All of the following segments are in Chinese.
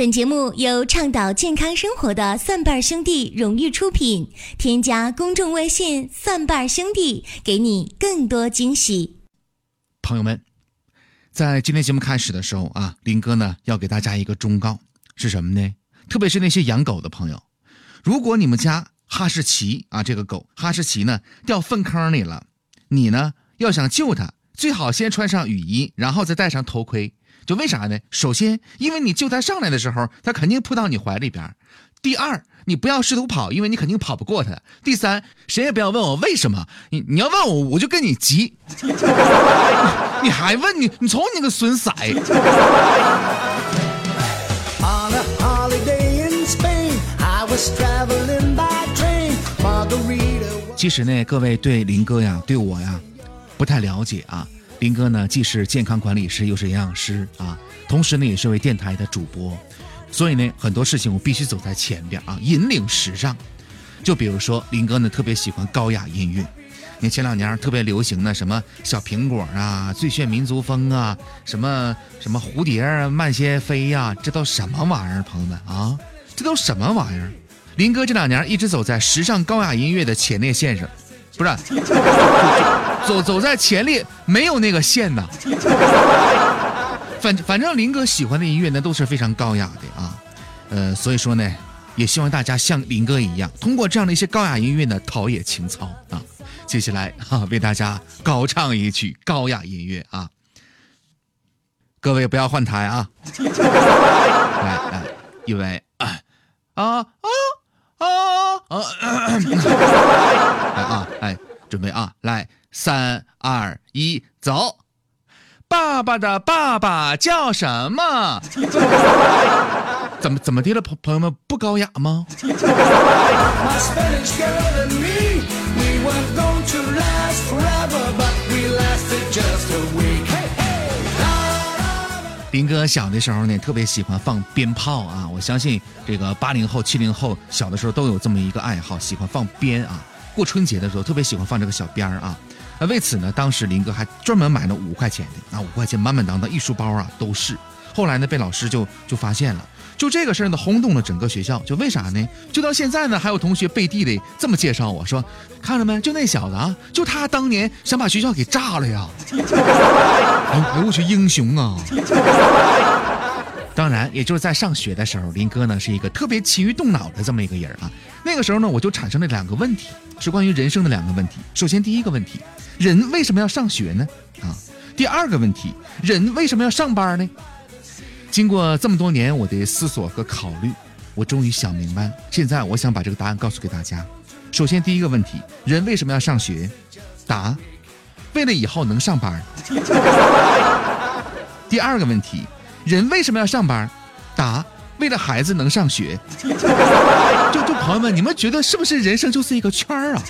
本节目由倡导健康生活的蒜瓣兄弟荣誉出品。添加公众微信“蒜瓣兄弟”，给你更多惊喜。朋友们，在今天节目开始的时候啊，林哥呢要给大家一个忠告，是什么呢？特别是那些养狗的朋友，如果你们家哈士奇啊这个狗哈士奇呢掉粪坑里了，你呢要想救它，最好先穿上雨衣，然后再戴上头盔。就为啥呢？首先，因为你救他上来的时候，他肯定扑到你怀里边；第二，你不要试图跑，因为你肯定跑不过他；第三，谁也不要问我为什么，你你要问我，我就跟你急。你还问你？你瞅你个损色！其实呢，各位对林哥呀，对我呀，不太了解啊。林哥呢，既是健康管理师，又是营养师啊，同时呢，也是位电台的主播，所以呢，很多事情我必须走在前边啊，引领时尚。就比如说，林哥呢特别喜欢高雅音乐，你前两年特别流行的什么小苹果啊、最炫民族风啊、什么什么蝴蝶啊、慢些飞呀，这都什么玩意儿，朋友们啊，这都什么玩意儿？林哥这两年一直走在时尚高雅音乐的前列线上。不是，走走在前列，没有那个线呐。反反正林哥喜欢的音乐呢，都是非常高雅的啊。呃，所以说呢，也希望大家像林哥一样，通过这样的一些高雅音乐呢，陶冶情操啊。接下来哈，为大家高唱一曲高雅音乐啊。各位不要换台啊。来来，一位啊啊啊啊。啊，哎，准备啊，来，三二一，走！爸爸的爸爸叫什么？怎么怎么的了，朋朋友们不高雅吗？林哥小的时候呢，特别喜欢放鞭炮啊！我相信这个八零后、七零后小的时候都有这么一个爱好，喜欢放鞭啊。过春节的时候特别喜欢放这个小鞭儿啊，那为此呢，当时林哥还专门买了五块钱的，那五块钱满满当当一书包啊都是。后来呢，被老师就就发现了，就这个事儿呢轰动了整个学校。就为啥呢？就到现在呢，还有同学背地里这么介绍我说，看着没？就那小子啊，就他当年想把学校给炸了呀！哎呦我去，英雄啊！当然，也就是在上学的时候，林哥呢是一个特别勤于动脑的这么一个人啊。那个时候呢，我就产生了两个问题，是关于人生的两个问题。首先，第一个问题，人为什么要上学呢？啊，第二个问题，人为什么要上班呢？经过这么多年我的思索和考虑，我终于想明白。现在，我想把这个答案告诉给大家。首先，第一个问题，人为什么要上学？答：为了以后能上班。第二个问题。人为什么要上班？答：为了孩子能上学。就就朋友们，你们觉得是不是人生就是一个圈儿啊？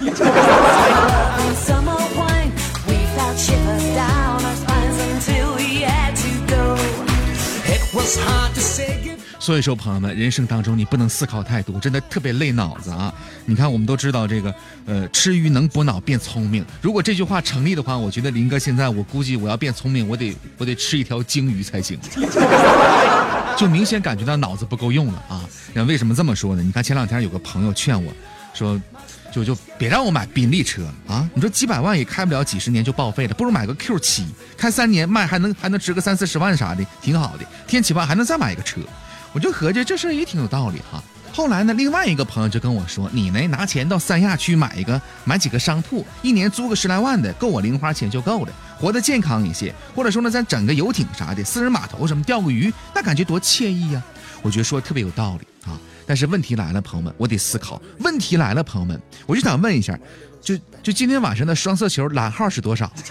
所以说，朋友们，人生当中你不能思考太多，真的特别累脑子啊！你看，我们都知道这个，呃，吃鱼能补脑变聪明。如果这句话成立的话，我觉得林哥现在，我估计我要变聪明，我得我得吃一条鲸鱼才行。就明显感觉到脑子不够用了啊！那为什么这么说呢？你看前两天有个朋友劝我说，就就别让我买宾利车啊！你说几百万也开不了几十年就报废了，不如买个 Q 七，开三年卖还能还能值个三四十万啥的，挺好的。天启万还能再买一个车。我就合计这事儿也挺有道理哈。后来呢，另外一个朋友就跟我说：“你呢，拿钱到三亚去买一个，买几个商铺，一年租个十来万的，够我零花钱就够了，活得健康一些。或者说呢，咱整个游艇啥的，私人码头什么，钓个鱼，那感觉多惬意呀。”我觉得说特别有道理啊。但是问题来了，朋友们，我得思考。问题来了，朋友们，我就想问一下，就就今天晚上的双色球蓝号是多少？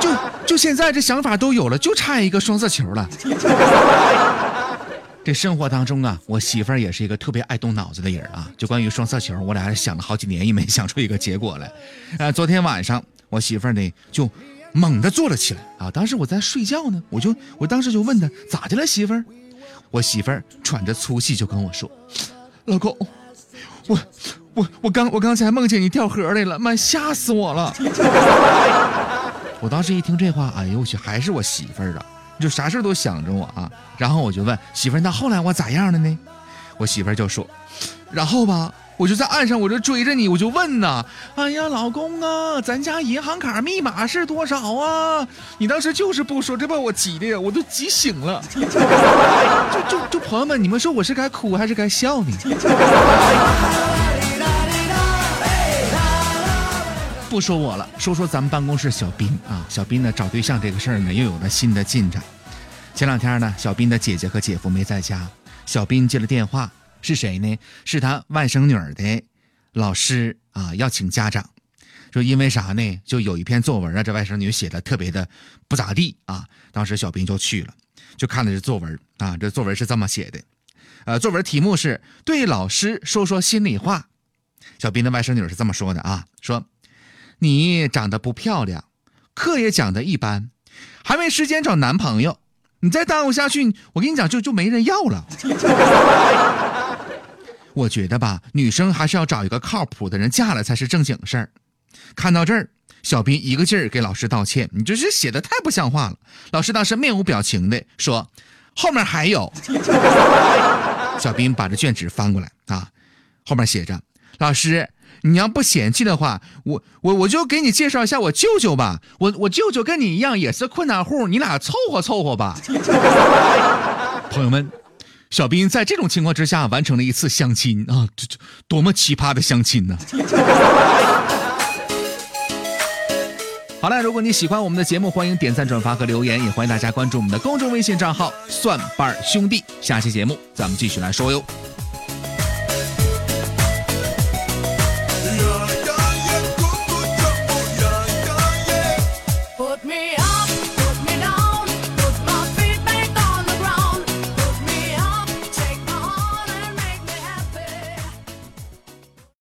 就就现在这想法都有了，就差一个双色球了。这生活当中啊，我媳妇儿也是一个特别爱动脑子的人啊。就关于双色球，我俩想了好几年也没想出一个结果来。呃，昨天晚上我媳妇儿呢就猛地坐了起来啊。当时我在睡觉呢，我就我当时就问她咋的了，媳妇儿？我媳妇儿喘着粗气就跟我说：“老公，我我我刚我刚才梦见你掉河里了，妈吓死我了。” 我当时一听这话，哎呦我去，还是我媳妇儿啊。就啥事都想着我啊。然后我就问媳妇儿，那后来我咋样了呢？我媳妇儿就说，然后吧。我就在岸上，我就追着你，我就问呐，哎呀，老公啊，咱家银行卡密码是多少啊？你当时就是不说，这把我急的呀，我都急醒了。就就就朋友们，你们说我是该哭还是该笑呢？不说我了，说说咱们办公室小斌啊，小斌呢找对象这个事儿呢又有了新的进展。前两天呢，小斌的姐姐和姐夫没在家，小斌接了电话。是谁呢？是他外甥女儿的老师啊，要请家长，说因为啥呢？就有一篇作文啊，这外甥女写的特别的不咋地啊。当时小斌就去了，就看了这作文啊，这作文是这么写的，呃，作文题目是对老师说说心里话。小斌的外甥女是这么说的啊，说你长得不漂亮，课也讲的一般，还没时间找男朋友，你再耽误下去，我跟你讲就就没人要了。我觉得吧，女生还是要找一个靠谱的人嫁了才是正经事儿。看到这儿，小斌一个劲儿给老师道歉：“你这是写的太不像话了。”老师当时面无表情的说：“后面还有。”小斌把这卷纸翻过来啊，后面写着：“老师，你要不嫌弃的话，我我我就给你介绍一下我舅舅吧。我我舅舅跟你一样也是困难户，你俩凑合凑合吧。”朋友们。小斌在这种情况之下完成了一次相亲啊，这这多么奇葩的相亲呢！好了，如果你喜欢我们的节目，欢迎点赞、转发和留言，也欢迎大家关注我们的公众微信账号“蒜瓣兄弟”。下期节目咱们继续来说哟。